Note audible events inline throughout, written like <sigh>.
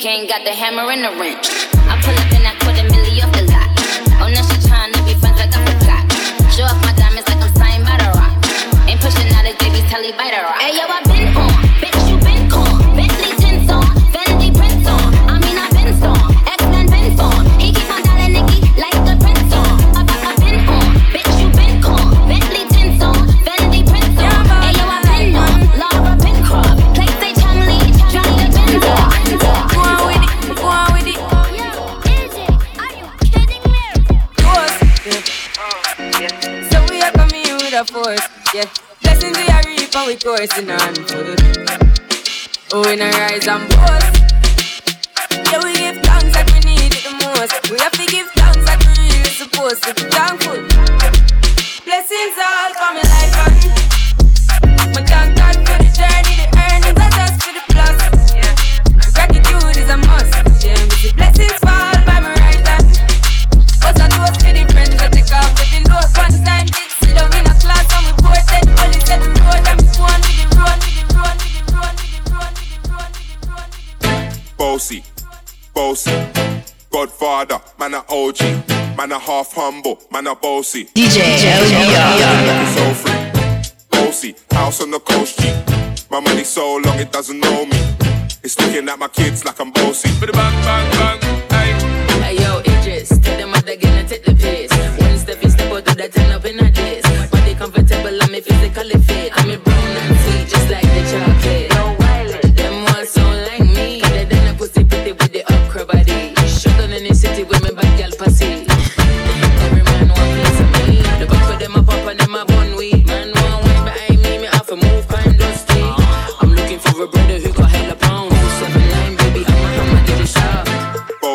Gang got the hammer and the wrench. I pull up in that quarter milli off the lot. Oh, now she trying to be friends like I forgot. Show off my diamonds like I'm signed by the rock. Ain't pushing out his baby's telly by the rock. Hey yo, I yeah. Blessings we are reap and we coursing on foot Oh, we not rise and boast? Yeah, we give thanks like we need it the most. We have to give thanks like we really supposed to. Be thankful Godfather, man a OG. Man a half humble, man a bossy. DJ Looking so free. Bossy, house on the coast G. My money so long it doesn't know me. It's looking at my kids like I'm bossy. Bang, bang, bang, hey. Hey yo, Idris, tell them what they gonna take the piss. One step you step out, do that turn up in a diss. Body comfortable, I'm physically fit.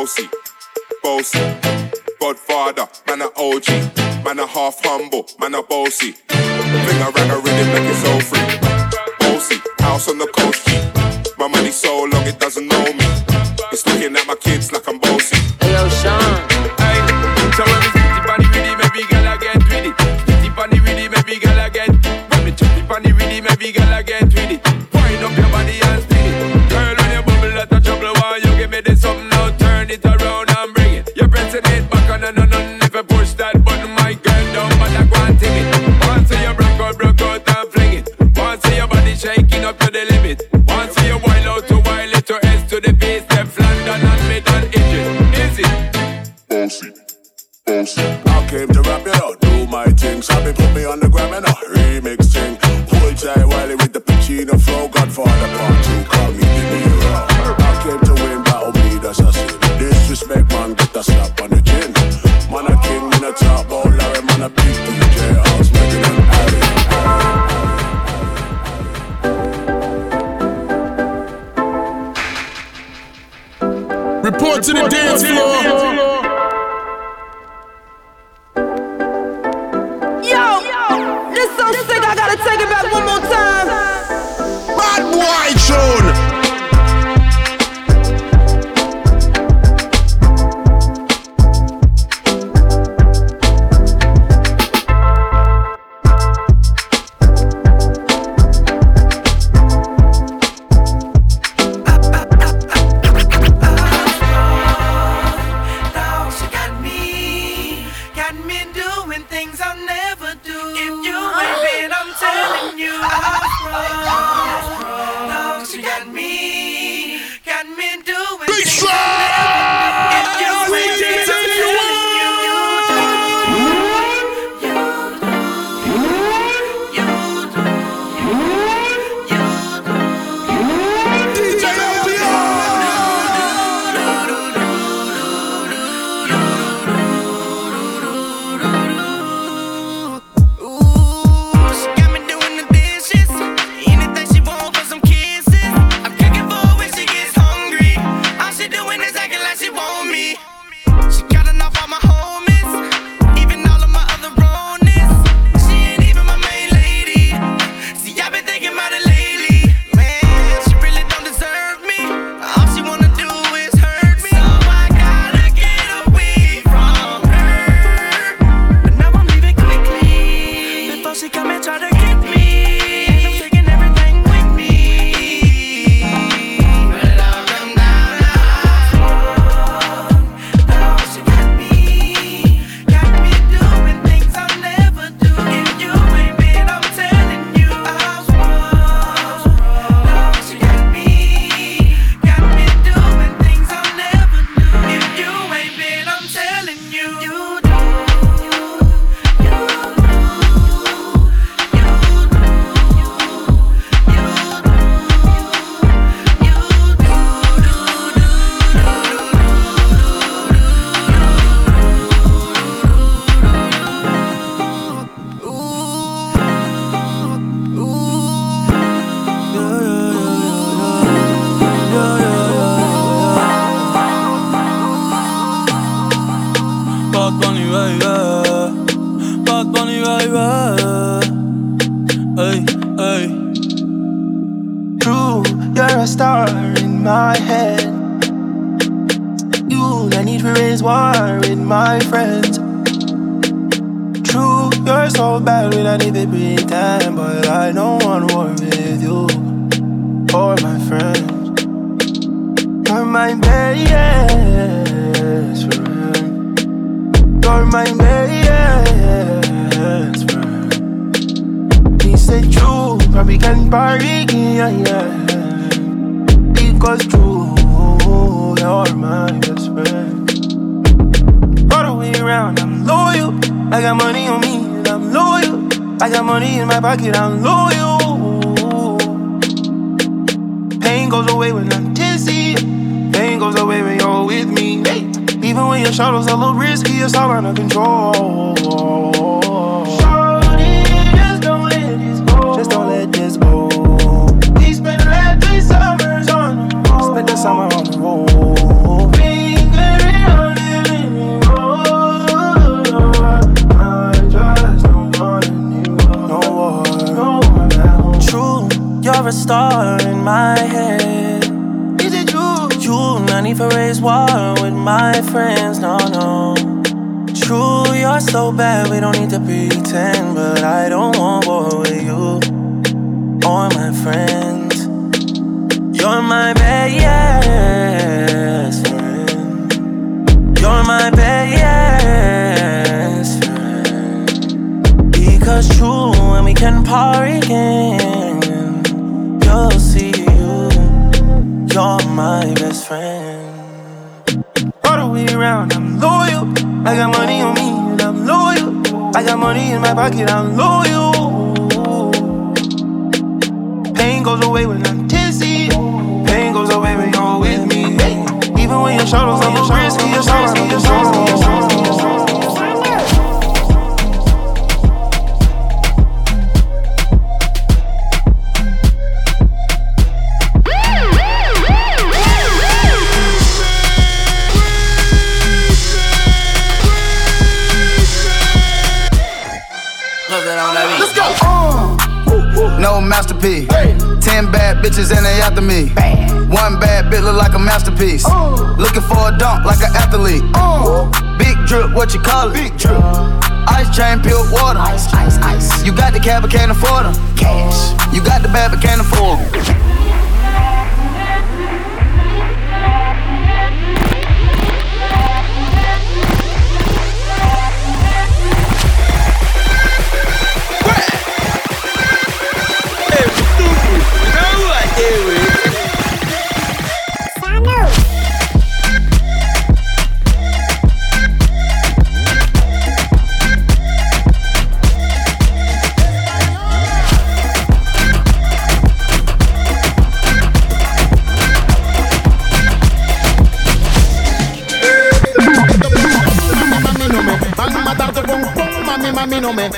Bossy, bossy. Godfather, man a OG. Man a half humble, man a bossy. Bring a rag a rhythm, make it so free. Bossy, house on the coast G. My money so long it doesn't know me. It's looking at my kids like I'm bossy. I came to rap it out, do my thing. Sabi put me on the gram and a remix thing. Pull tight Wiley with the Pacino flow. Godfather part two, call me the hero. I came to win, battle me, that's a sin. Disrespect, man, get a slap on the chin. Man a king in a top, oh Larry, man a big DJ. House making an alley. Report to the dance. You're so bad when I need to pretend, but I don't want war with you or my friends. You're my best friend. You're my best friend. He said true, probably can party, yeah, yeah. Because true, you're my best friend. All the way around, I'm loyal. I got money on me. I got money in my pocket, I'm loyal. Pain goes away when I'm dizzy. Pain goes away when you're with me. Hey. Even when your shadow's a little risky, it's all under control. Shorty, just don't let this go. Just don't let this go. We spent the last three summers on the road. Spent the summer on star in my head. Is it true? True, not need for raise war with my friends. No, no. True, you're so bad, we don't need to pretend. But I don't want war with you or my friends. You're my best friend. You're my best friend. Because true, when we can party again, I got money on me, and I'm loyal. I got money in my pocket, I'm loyal. Pain goes away when I'm dizzy. Pain goes away when you're with me. Even when your a little risky, your shoulders a little Let's after me. One bad bitch look like a masterpiece. Looking for a dunk like an athlete. Big drip, what you call it? Big drip. Ice chain, pure water. Ice, ice, ice. You got the cab, but can't afford them. Cash. You got the bad, but can't afford 'em.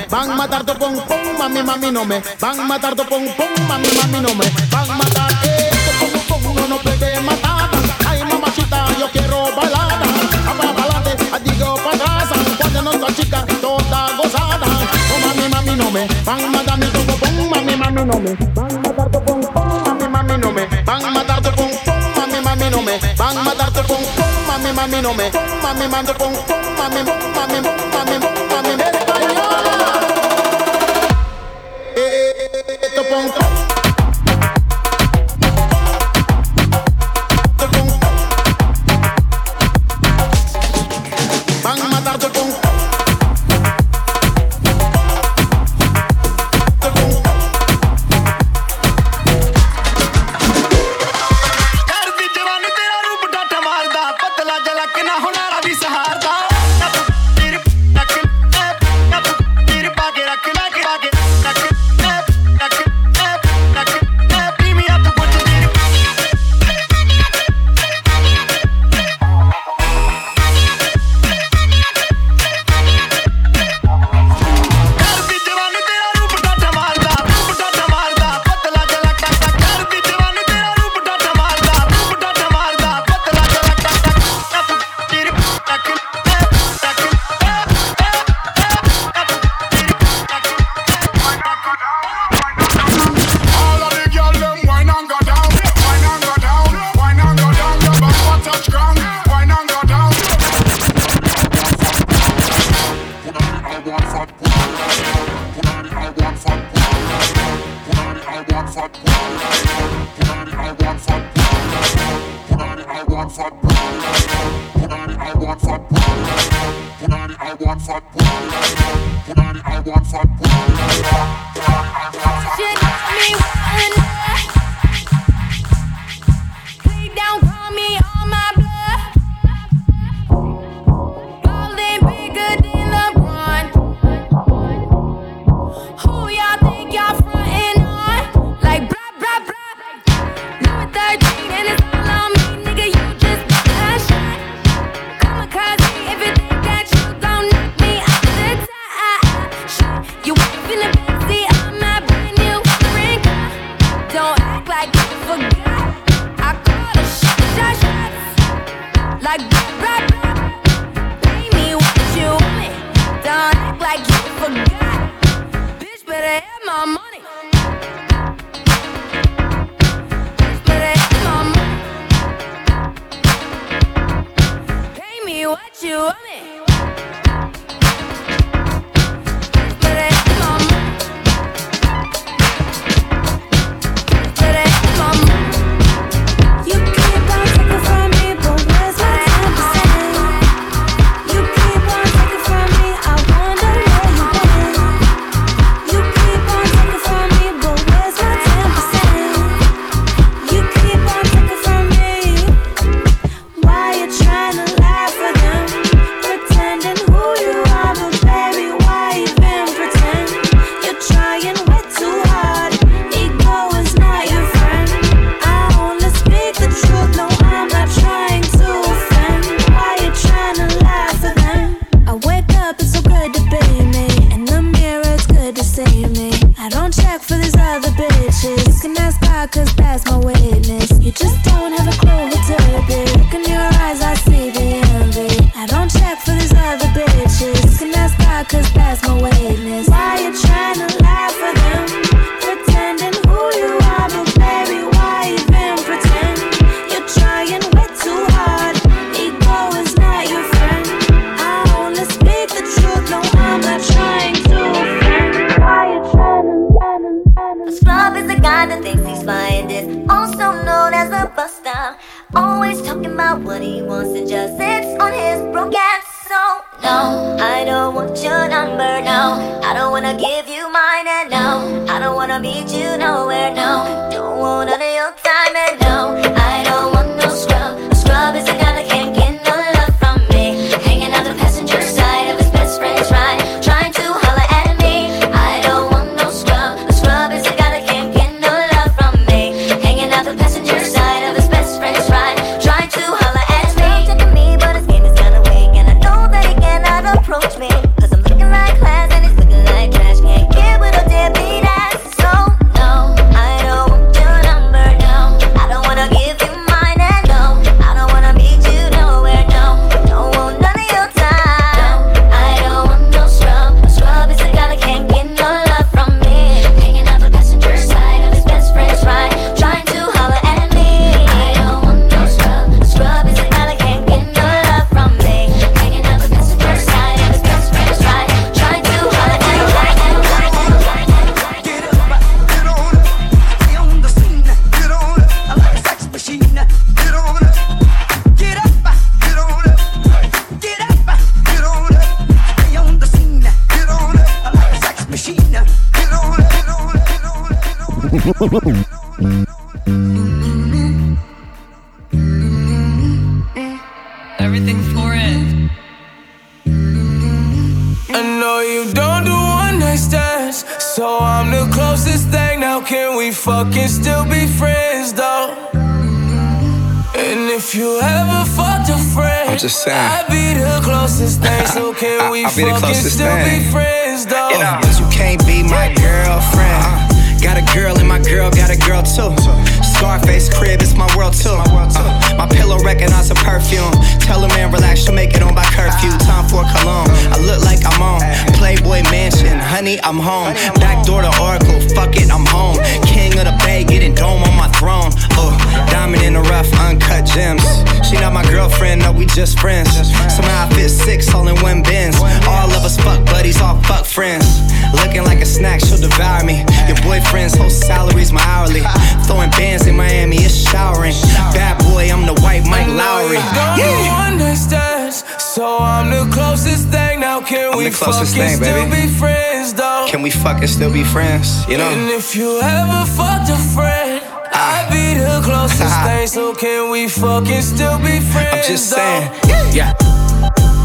Van a matar tu pum pum, mami mami no me. Van a matar tu pum pum, mami mami no me. Van a matar esto pum pum, no no puede matar. Ay mamachita, yo quiero balada. Para digo para atrás. Cuando no está chica, toda gozada. Oh mami mami no me. Van a matar mi tu pum, mami mami no me. Van a matar tu pum pum, mami mami no me. Van a matar tu pum pum, mami mami no me. Van a matar tu pum pum, mami mami no me. Mami mami pum pum, mami mami mami mami mami Esto Come on. Somehow closest thing, baby. be friends though? Can we fucking still be friends? You know? And if you ever fucked a friend, ah. I'd be the closest <laughs> thing. So can we fucking still be friends? I'm just though? saying. Yeah.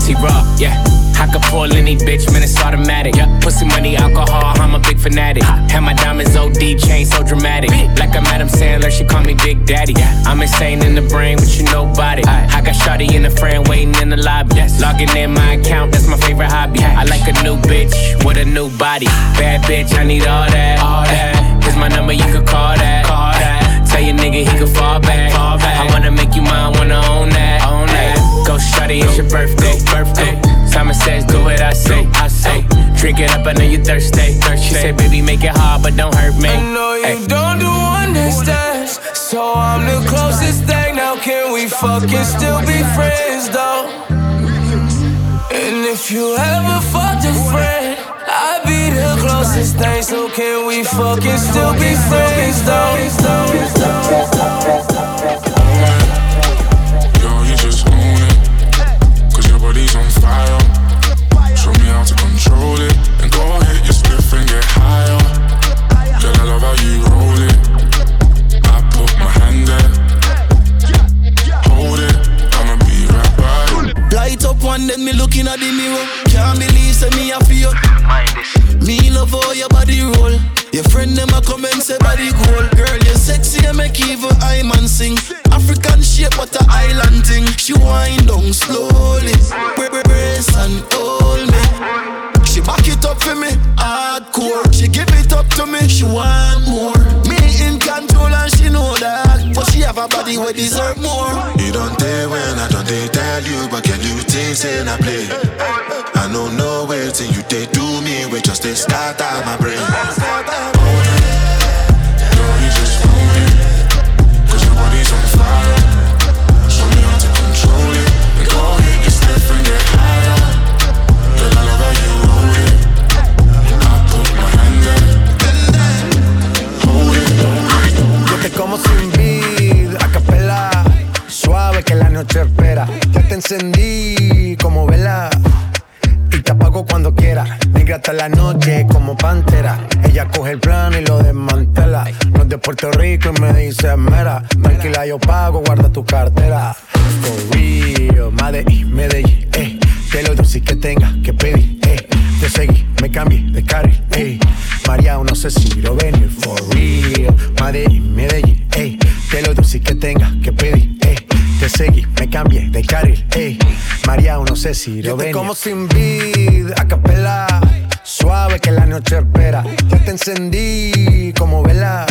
T-Raw, yeah. I could pull any bitch, man, it's automatic. Yeah. Pussy money, alcohol, I'm a big fanatic. Have my diamonds OD, chain so dramatic. Like I'm Adam Sandler, she call me Big Daddy. I'm insane in the brain, but you nobody. I got Shawty in the friend waiting in the lobby. Logging in my account, that's my favorite hobby. I like a new bitch with a new body. Bad bitch, I need all that. All that. Here's my number, you could call that. Call that. Tell your nigga he could fall back. Fall back. I wanna make you mine, wanna own that. Own that. Go shawty, it's your birthday. Birthday. Simon says, do what I say. I say. Drink it up, I know you thirsty. She said, baby, make it hard, but don't hurt me. I know you don't do understand, so I'm the closest thing. Now can we fucking still be friends though? And if you ever fucked a friend, I'd be the closest thing. So can we fucking still be friends though? Me looking at the mirror. Can't believe say me a feel. Me love how your body roll. Your friend them a come and say body goal. Girl, you sexy and make evil I man sing. African shape but a island thing. She wind down slowly, Bra- bra- brace and hold me. She back it up for me, hardcore. She give it up to me, she want more. Me in control and she know that, but she have a body where deserve more. You don't dare when I don't dare tell you, but can a play? I know way till you they do me, we just they start out my brain. La noche como pantera. Ella coge el plano y lo desmantela. No es de Puerto Rico y me dice mera. Tranquila, yo pago, guarda tu cartera. For real, Medellín, Medellín, eh. Que lo dulce que tenga que pedir, eh. Te seguí, me cambié de carril, eh. María, no sé si lo venir, for real. Medellín, Medellín, eh. Que lo dulce que tenga que pedir, eh. Te seguí, me cambié de carril, eh. María, no sé si lo venir. como sin vid, a capela. Suave que la noche espera. Ya te encendí como vela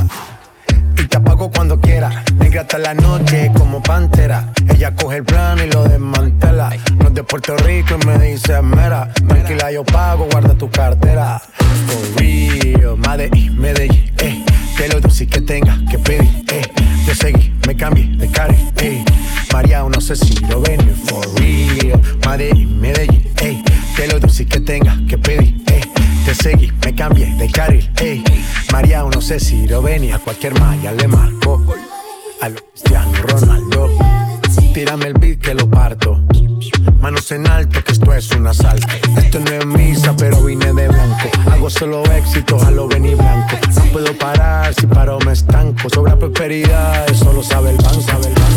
y te apago cuando quiera. Negra hasta la noche como pantera. Ella coge el plano y lo desmantela. No es de Puerto Rico y me dice mera. Tranquila, yo pago, guarda tu cartera. For real, Medellín, Medellín, eh. Que lo dulce que tenga que pedir, eh. Te seguí, me cambié de carril, eh. María, no sé si lo venir. For real, Medellín, Medellín, eh. Que lo dulce que tenga que pedir, eh. Te seguí, me cambié de carril, ey. María, no sé si lo venía, cualquier malla le marco. A lo Cristiano Ronaldo. Tírame el beat que lo parto. Manos en alto, que esto es un asalto. Esto no es misa, pero vine de blanco. Hago solo éxitos, a lo venir blanco. No puedo parar, si paro me estanco. Sobra prosperidad, eso lo sabe el banco, sabe el banco.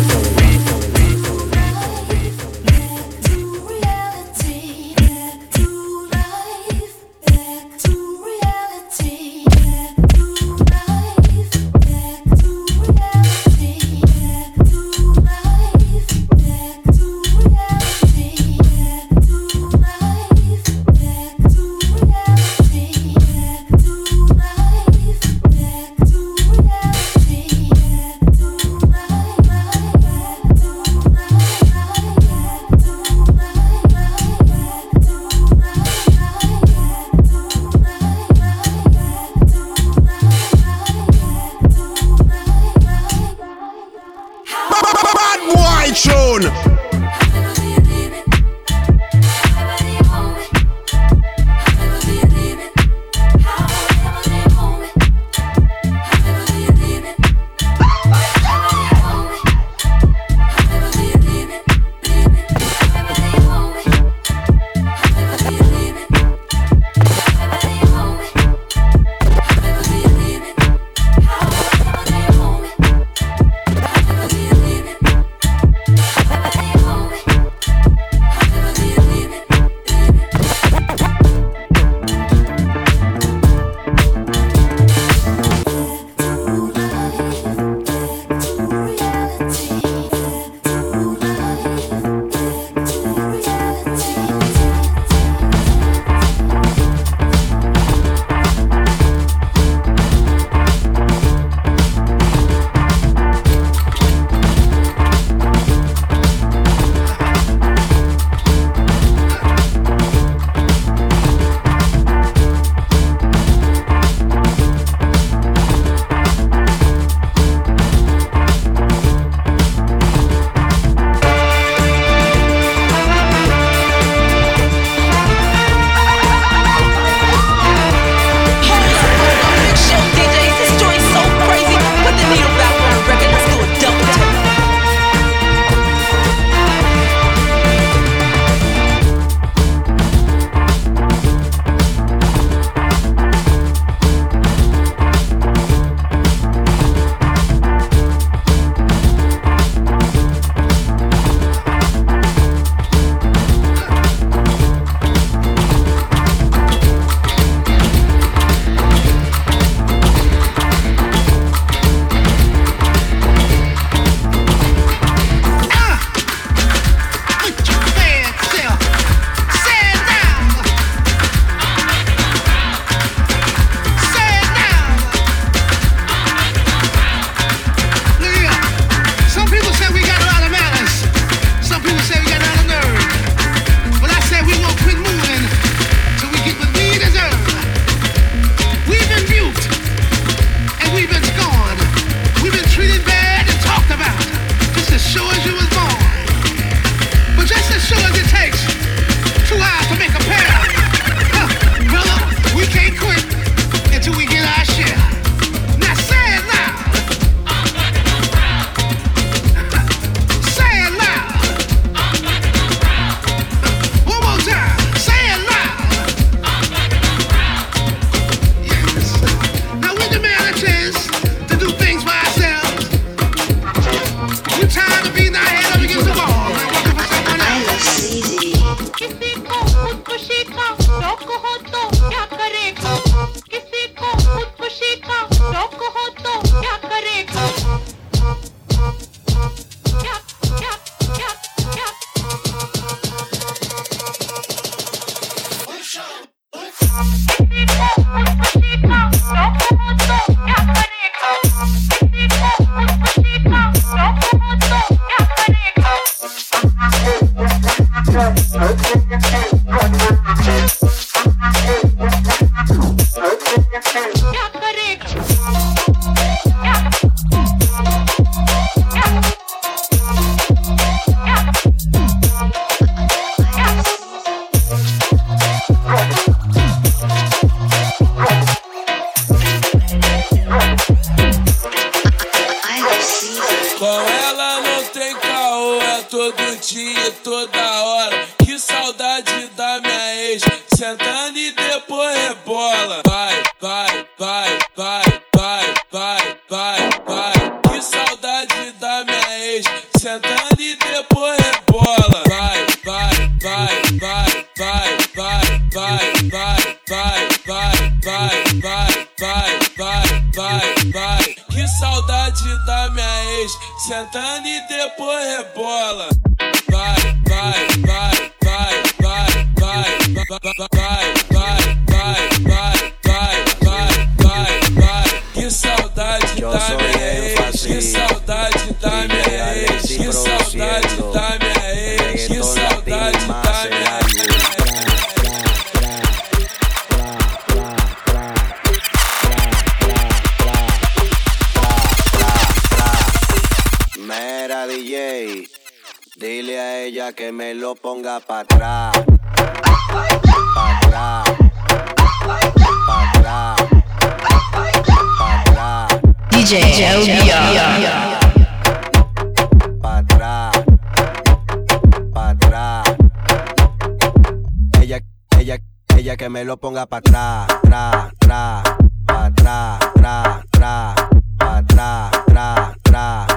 Ella, que me lo ponga para atrás. Tra, tra. Pa' atrás. Tra, tra. Pa' atrás. Tra, tra.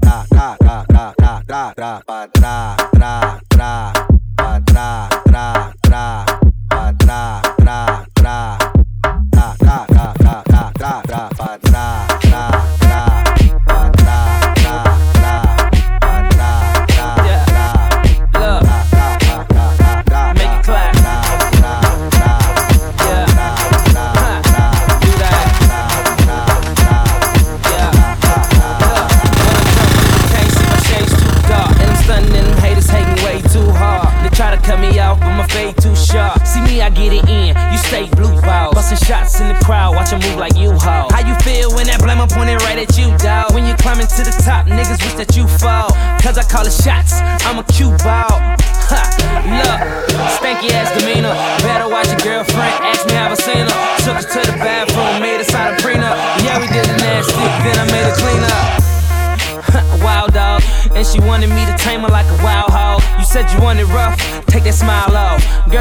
Tra, tra, tra, tra, tra, tra,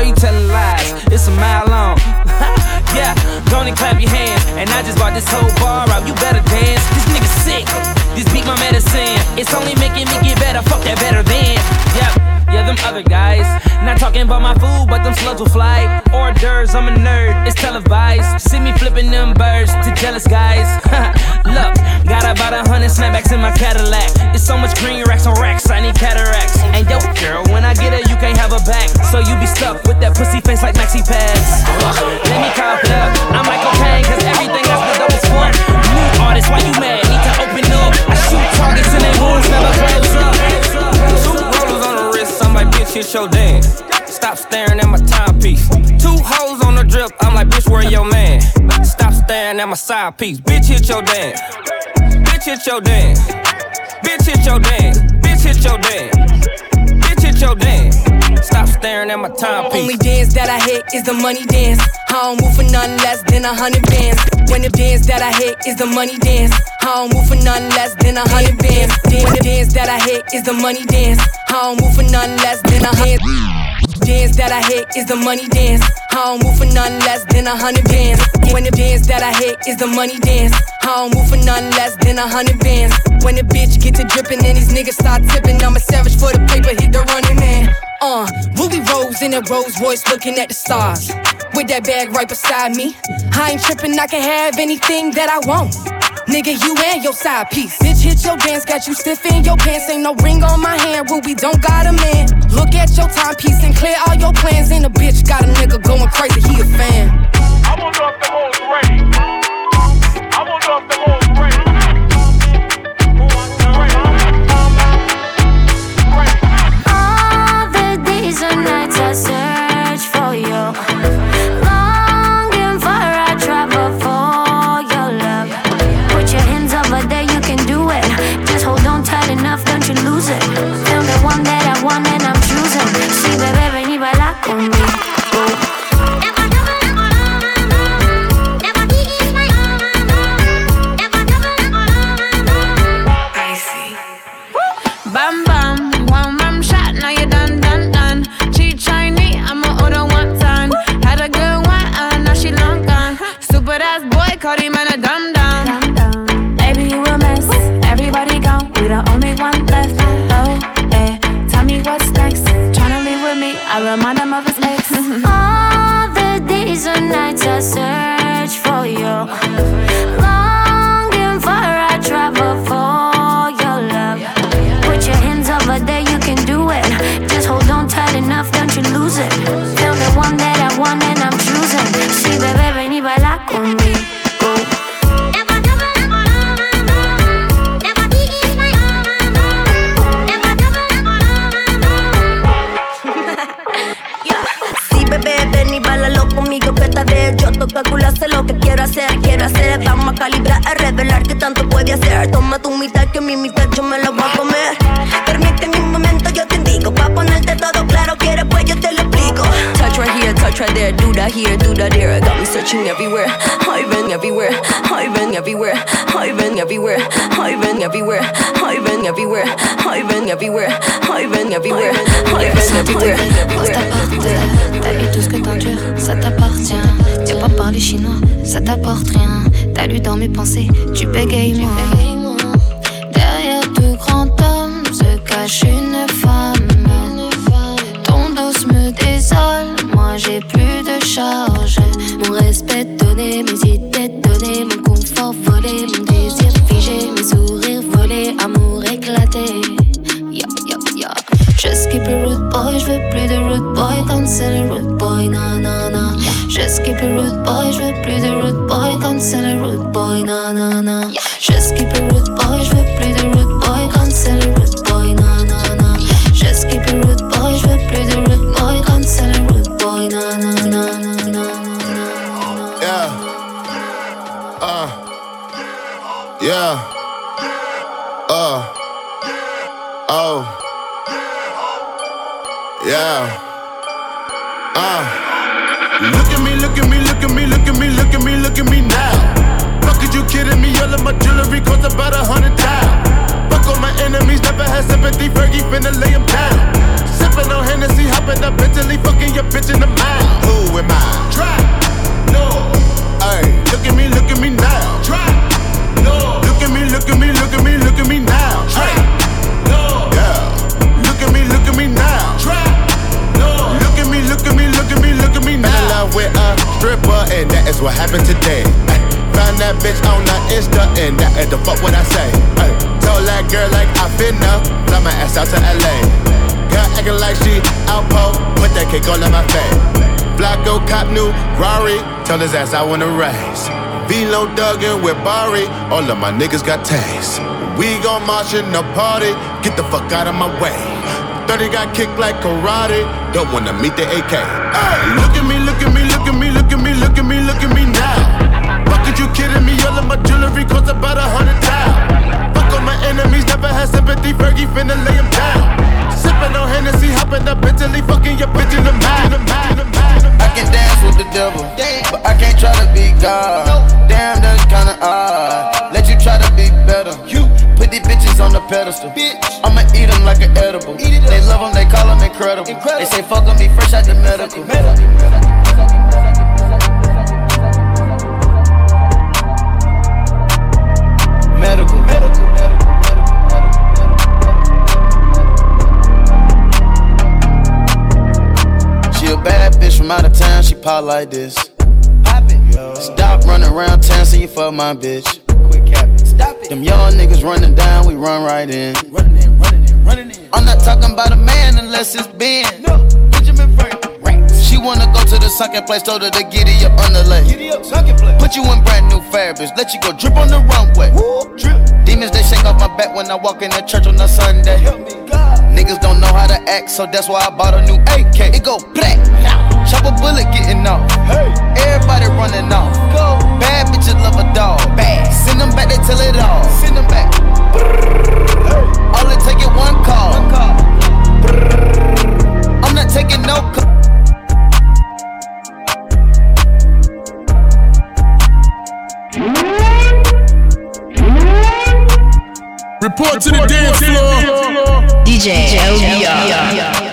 you telling lies, it's a mile long. <laughs> yeah, go and clap your hands. And I just bought this whole bar out, you better dance. This nigga sick, this beat my medicine. It's only making me get better, fuck that better than. Yep. Yeah, them other guys. Not talking about my food, but them slugs will fly. Orders, I'm a nerd, it's televised. See me flipping them birds to jealous guys. <laughs> Look, got about a hundred snapbacks in my Cadillac. It's so much green racks on racks, I need cataracts. And yo, girl, when I get her, you can't have her back. So you be stuck with that pussy face like maxi pads. Let me cop it up. I'm like cocaine, cause everything else but double one. New artist, why you mad? Need to open up. I shoot targets and they wounds never close bitch, hit your dance. Stop staring at my timepiece. Two hoes on the drip, I'm like, bitch, where your man? Stop staring at my side piece. Bitch, hit your dance. Bitch, hit your dance. Bitch, hit your dance. Bitch, hit your dance. Bitch, hit your. Stop staring at my timepiece. Only dance that I hit is the money dance. I don't move for nothing less than a hundred bands. When the dance that I hit is the money dance. I don't move for nothing less than a hundred bands. When the dance that I hit is the money dance. I don't move for nothing less than a hundred. Dance that I hit is the money dance. I don't move for nothing less than a hundred bands. When the dance that I hit is the money dance. I don't move for nothing less than a hundred bands. When the bitch get to dripping and these niggas start tipping, I'm a savage for the paper, hit the running man. Uh, Ruby Rose in a Rolls Royce looking at the stars. With that bag right beside me. I ain't tripping, I can have anything that I want. Nigga, you and your side piece. Bitch, hit your dance, got you stiff in your pants. Ain't no ring on my hand, Ruby don't got a man. Look at your timepiece and clear all your plans. And a bitch got a nigga going crazy, he a fan. I them hoes Cardi, man, a dumb down. Baby, you a mess. Everybody gone. We the only one left. Oh, eh. Tell me what's next. Tryna leave with me. I remind him of his ex. All <laughs> Searching everywhere, everywhere, everywhere, everywhere, everywhere, everywhere, everywhere, everywhere, everywhere. T'as lu tout ce que t'endures, ça t'appartient. T'as pas parlé chinois, ça t'apporte rien. T'as lu dans mes pensées, tu bégayes moi. Derrière tout grand homme se cache une femme. Ton dos me désole, moi j'ai plus de セットで目じって tell his ass I wanna race. Velo Duggan with Bari, all of my niggas got taste. We gon' march in the party, get the fuck out of my way. 30 got kicked like karate, don't wanna meet the AK. Ay, look at me, look at me, look at me, look at me, look at me, look at me now. Fuck you kidding me? All of my jewelry costs about a hundred thousand. Fuck all my enemies, never had sympathy. Fergie finna lay 'em down. Sippin' on Hennessy, hopping up Bentley, fucking your bitch in the mouth. I can dance with the devil, but I can't try to be God. Damn, that's kinda odd. Let you try to be better. You put these bitches on the pedestal. I'ma eat them like an edible. They love them, they call them incredible. They say fuck on me fresh out the. Medical. Pop like this. Stop running around town, see you fuck my bitch. Them young niggas running down, we run right in. I'm not talking about a man unless it's Ben. Benjamin Franklin. She wanna go to the sunken place, told her to giddy up underlay. Put you in brand new fabrics, let you go drip on the runway. Demons they shake off my back when I walk in the church on a Sunday. Niggas don't know how to act, so that's why I bought a new AK. It go black, chop a bullet getting off. Everybody running off. Bad bitches love a dog. Bad. Send them back, they tell it all. Send them back. All it take is one call. I'm not taking no call. Report to the dance floor. DJ LBR.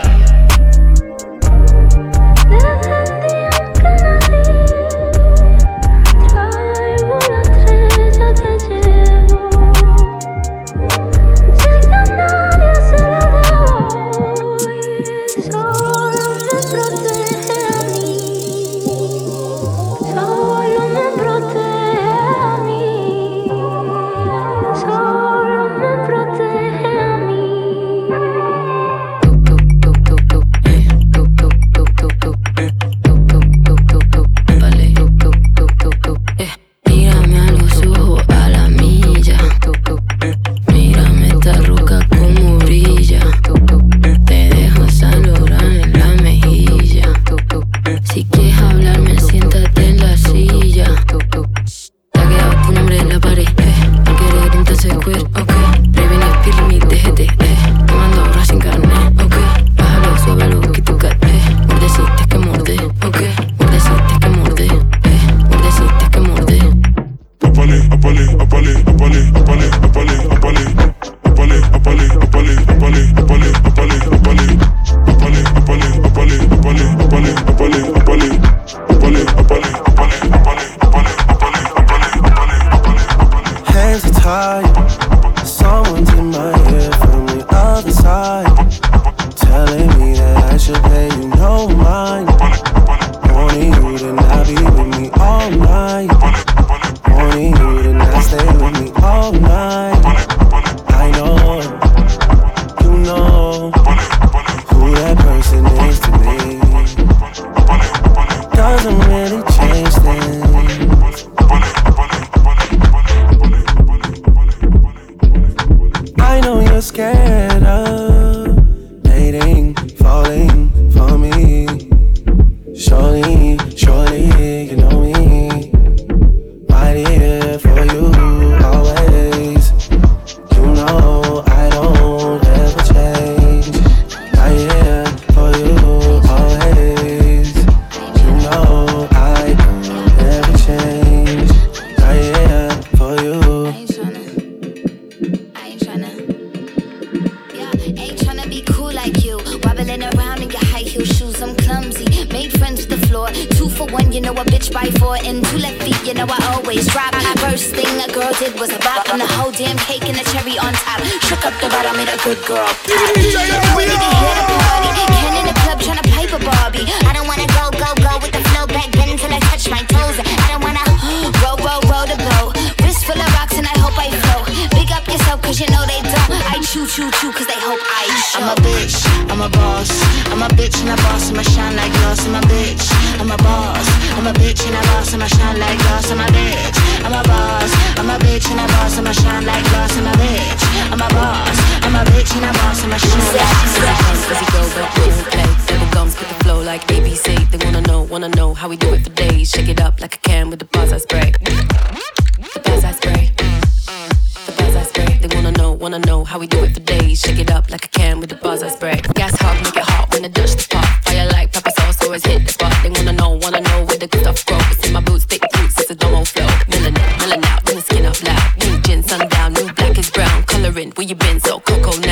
wanna know how we do it for days. Shake it up like I can with the bars I spray. Gas hot, make it hot when the dust the pot. Fire like pepper sauce, always hit the spot. They wanna know, wanna know where the good stuff grows. It's in my boots, thick boots, it's a domo flow. Millin' it, millin' out, then the skin up loud. New gin, sundown, new black is brown. Coloring, where you been? So cocoa now.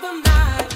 The valley,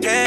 de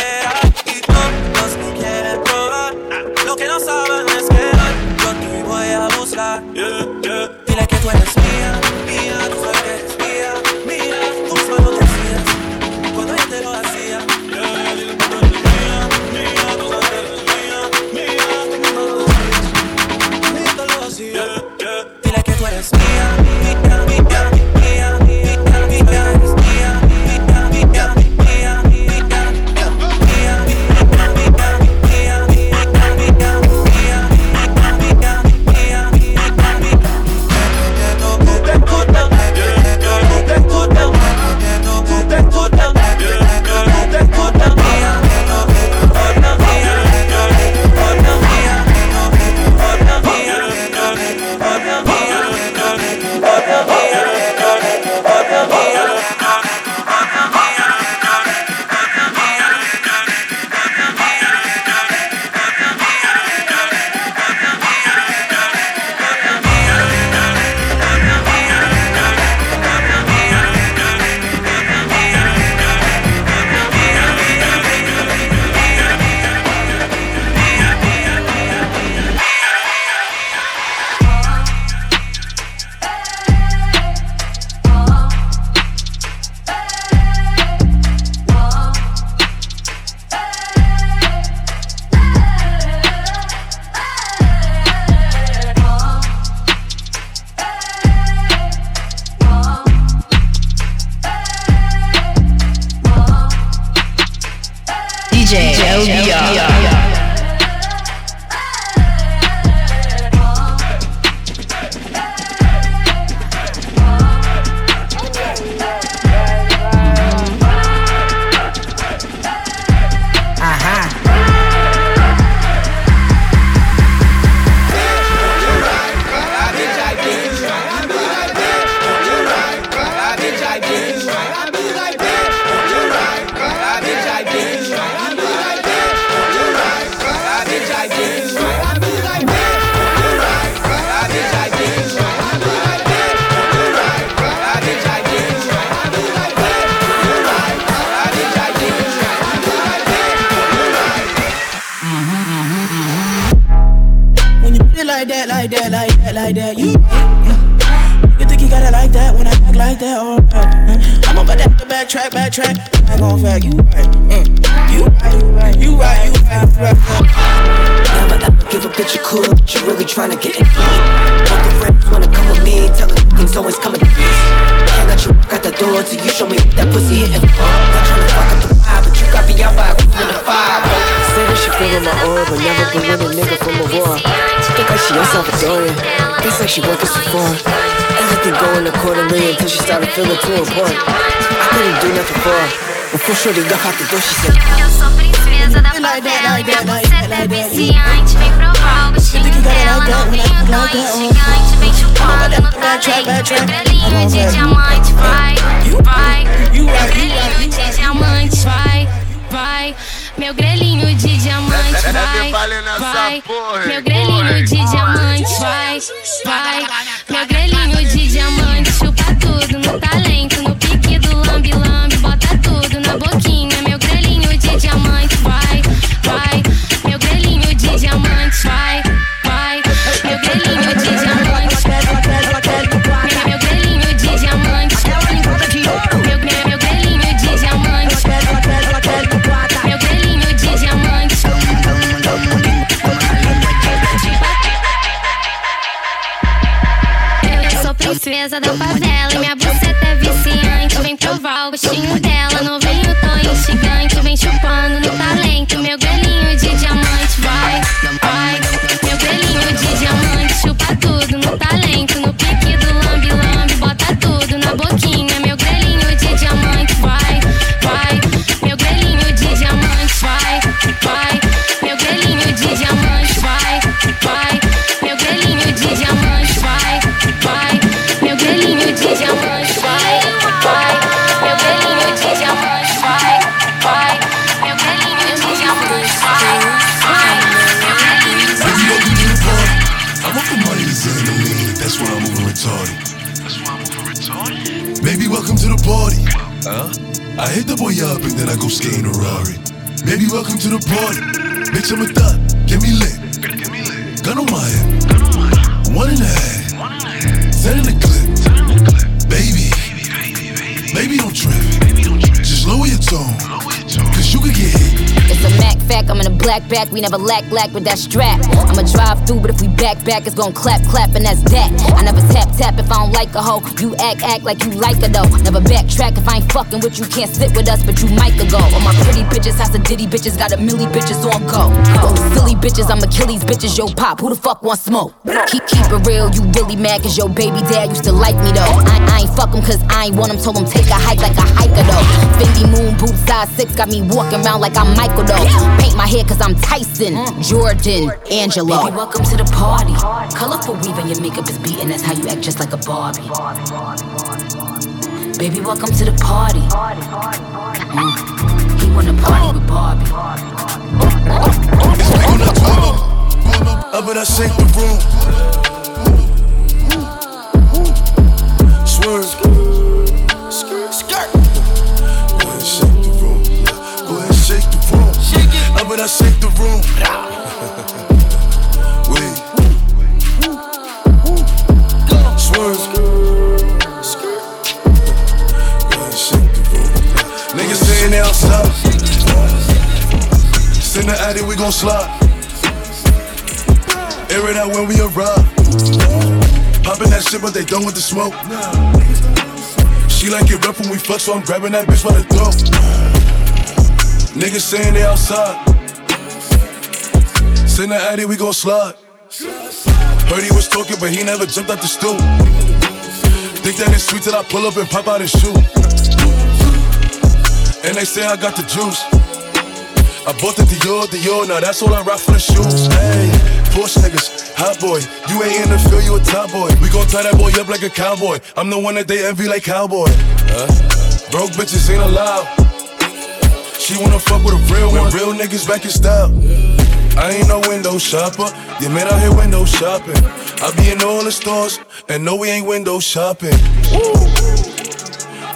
back, we never lack lack with that strap. I'ma drive through, but if we back back, it's gon' clap clap, and that's that. I never tap tap if I don't like a hoe. You act act like you like her though. Never backtrack if I ain't fucking with you, can't sit with us, but you might go. All my pretty bitches, house of ditty bitches, got a milli bitches on go. Those silly bitches, I'm Achilles bitches, yo pop, who the fuck want smoke? Keep keep it real, you really mad cause your baby dad used to like me though. I, I ain't fuck him cause I ain't want him, told him take a hike like a hiker though. Fendi moon boots size six, got me walking around like I'm Michael though. Paint my hair cause I'm Tyson, Jordan, Angelo. Baby, welcome to the party. Colorful weave and your makeup is beating. That's how you act just like a Barbie. Baby, welcome to the party. Mm. He wanna party with Barbie. Up and I shake the room. Swerve. Skirt. Go ahead and shake the room. Go ahead and shake the room. Shake it. I shake the room. <laughs> Wait. Swerve. Go ahead shake the room. Niggas saying they outside. Send the addy, we gon' slide. Air it out when we arrive. Popping that shit, but they done with the smoke. She like it rough when we fuck, so I'm grabbing that bitch by the throat. Niggas saying they outside. Send the addy, we gon' slide. Heard he was talking, but he never jumped out the stool. Think that it's sweet till I pull up and pop out his shoe. And they say I got the juice. I bought the Dior, Dior, now that's all I rock for the shoes. Hey, push niggas, hot boy. You ain't in the field, you a top boy. We gon' tie that boy up like a cowboy. I'm the one that they envy like cowboy. Huh? Broke bitches ain't allowed. She wanna fuck with a real one. Real niggas back in style. I ain't no window shopper. You man out here window shopping. I be in all the stores, and no, we ain't window shopping.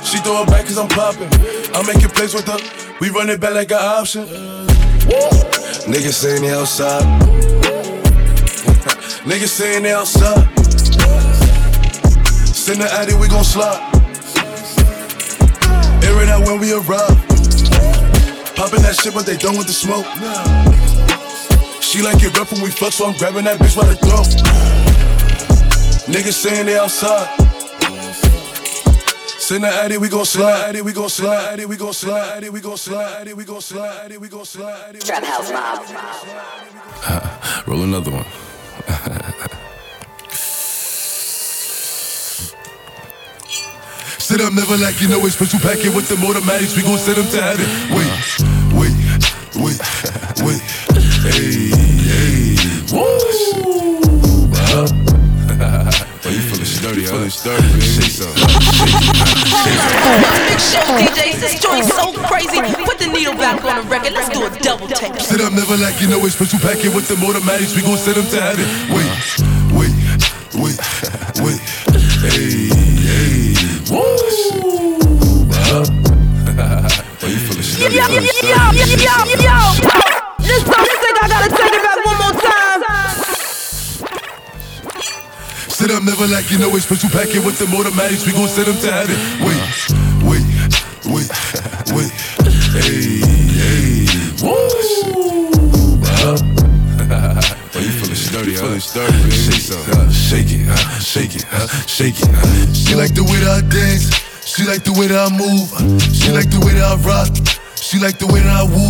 She throw it back cause I'm popping. I'm making plays with her. We run it back like an option. Niggas saying they outside. Niggas saying they outside. Send the addy, we gon' slide. Air it out when we arrive. Popping that shit, but they done with the smoke. She like it rough when we fuck, so I'm grabbing that bitch by the throat. Niggas saying they outside. Send the addy, we gon' slide, addy, we gon' slide, addy, we gon' slide, addy, we gon' slide, addy, we gon' slide, addy, we gon' slide. Trap House Mob. <laughs> Roll another one. Sit up, never like you know it's special packet with the automatics. We gon' send them to heaven. Wait, wait, wait, wait. Hey, hey. Woo! Huh? oh, you feeling sturdy, huh? Feeling sturdy, baby. Say something. Big show, DJs. This joint's so crazy. Put the needle back on the record. Let's do a double take. Sit up, never like you know it's special packet with the automatics. We gon' send them to heaven. Wait, wait, wait, wait. Hey, hey. Yo, yo, yo, yo. This so sick, I gotta take it back one more time. Sit up, never like you know it's special packet with the automatics. We gon' send them to heaven. Wait, wait, wait, wait. Hey, hey. Woo! Huh? oh, you feeling sturdy, huh? Feeling sturdy, baby. Something. Uh, shake it, uh, shake it, uh, shake it. Uh. She like the way that I dance. She like the way that I move. She like the way that I rock. She like the way that I woo.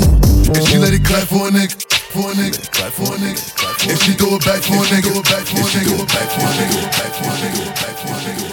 And she let it clap for a nigga. For a nigga, clap for a nigga. If she throw it back for a nigga, back for a nigga, back for a nigga, back for a nigga, back for a nigga.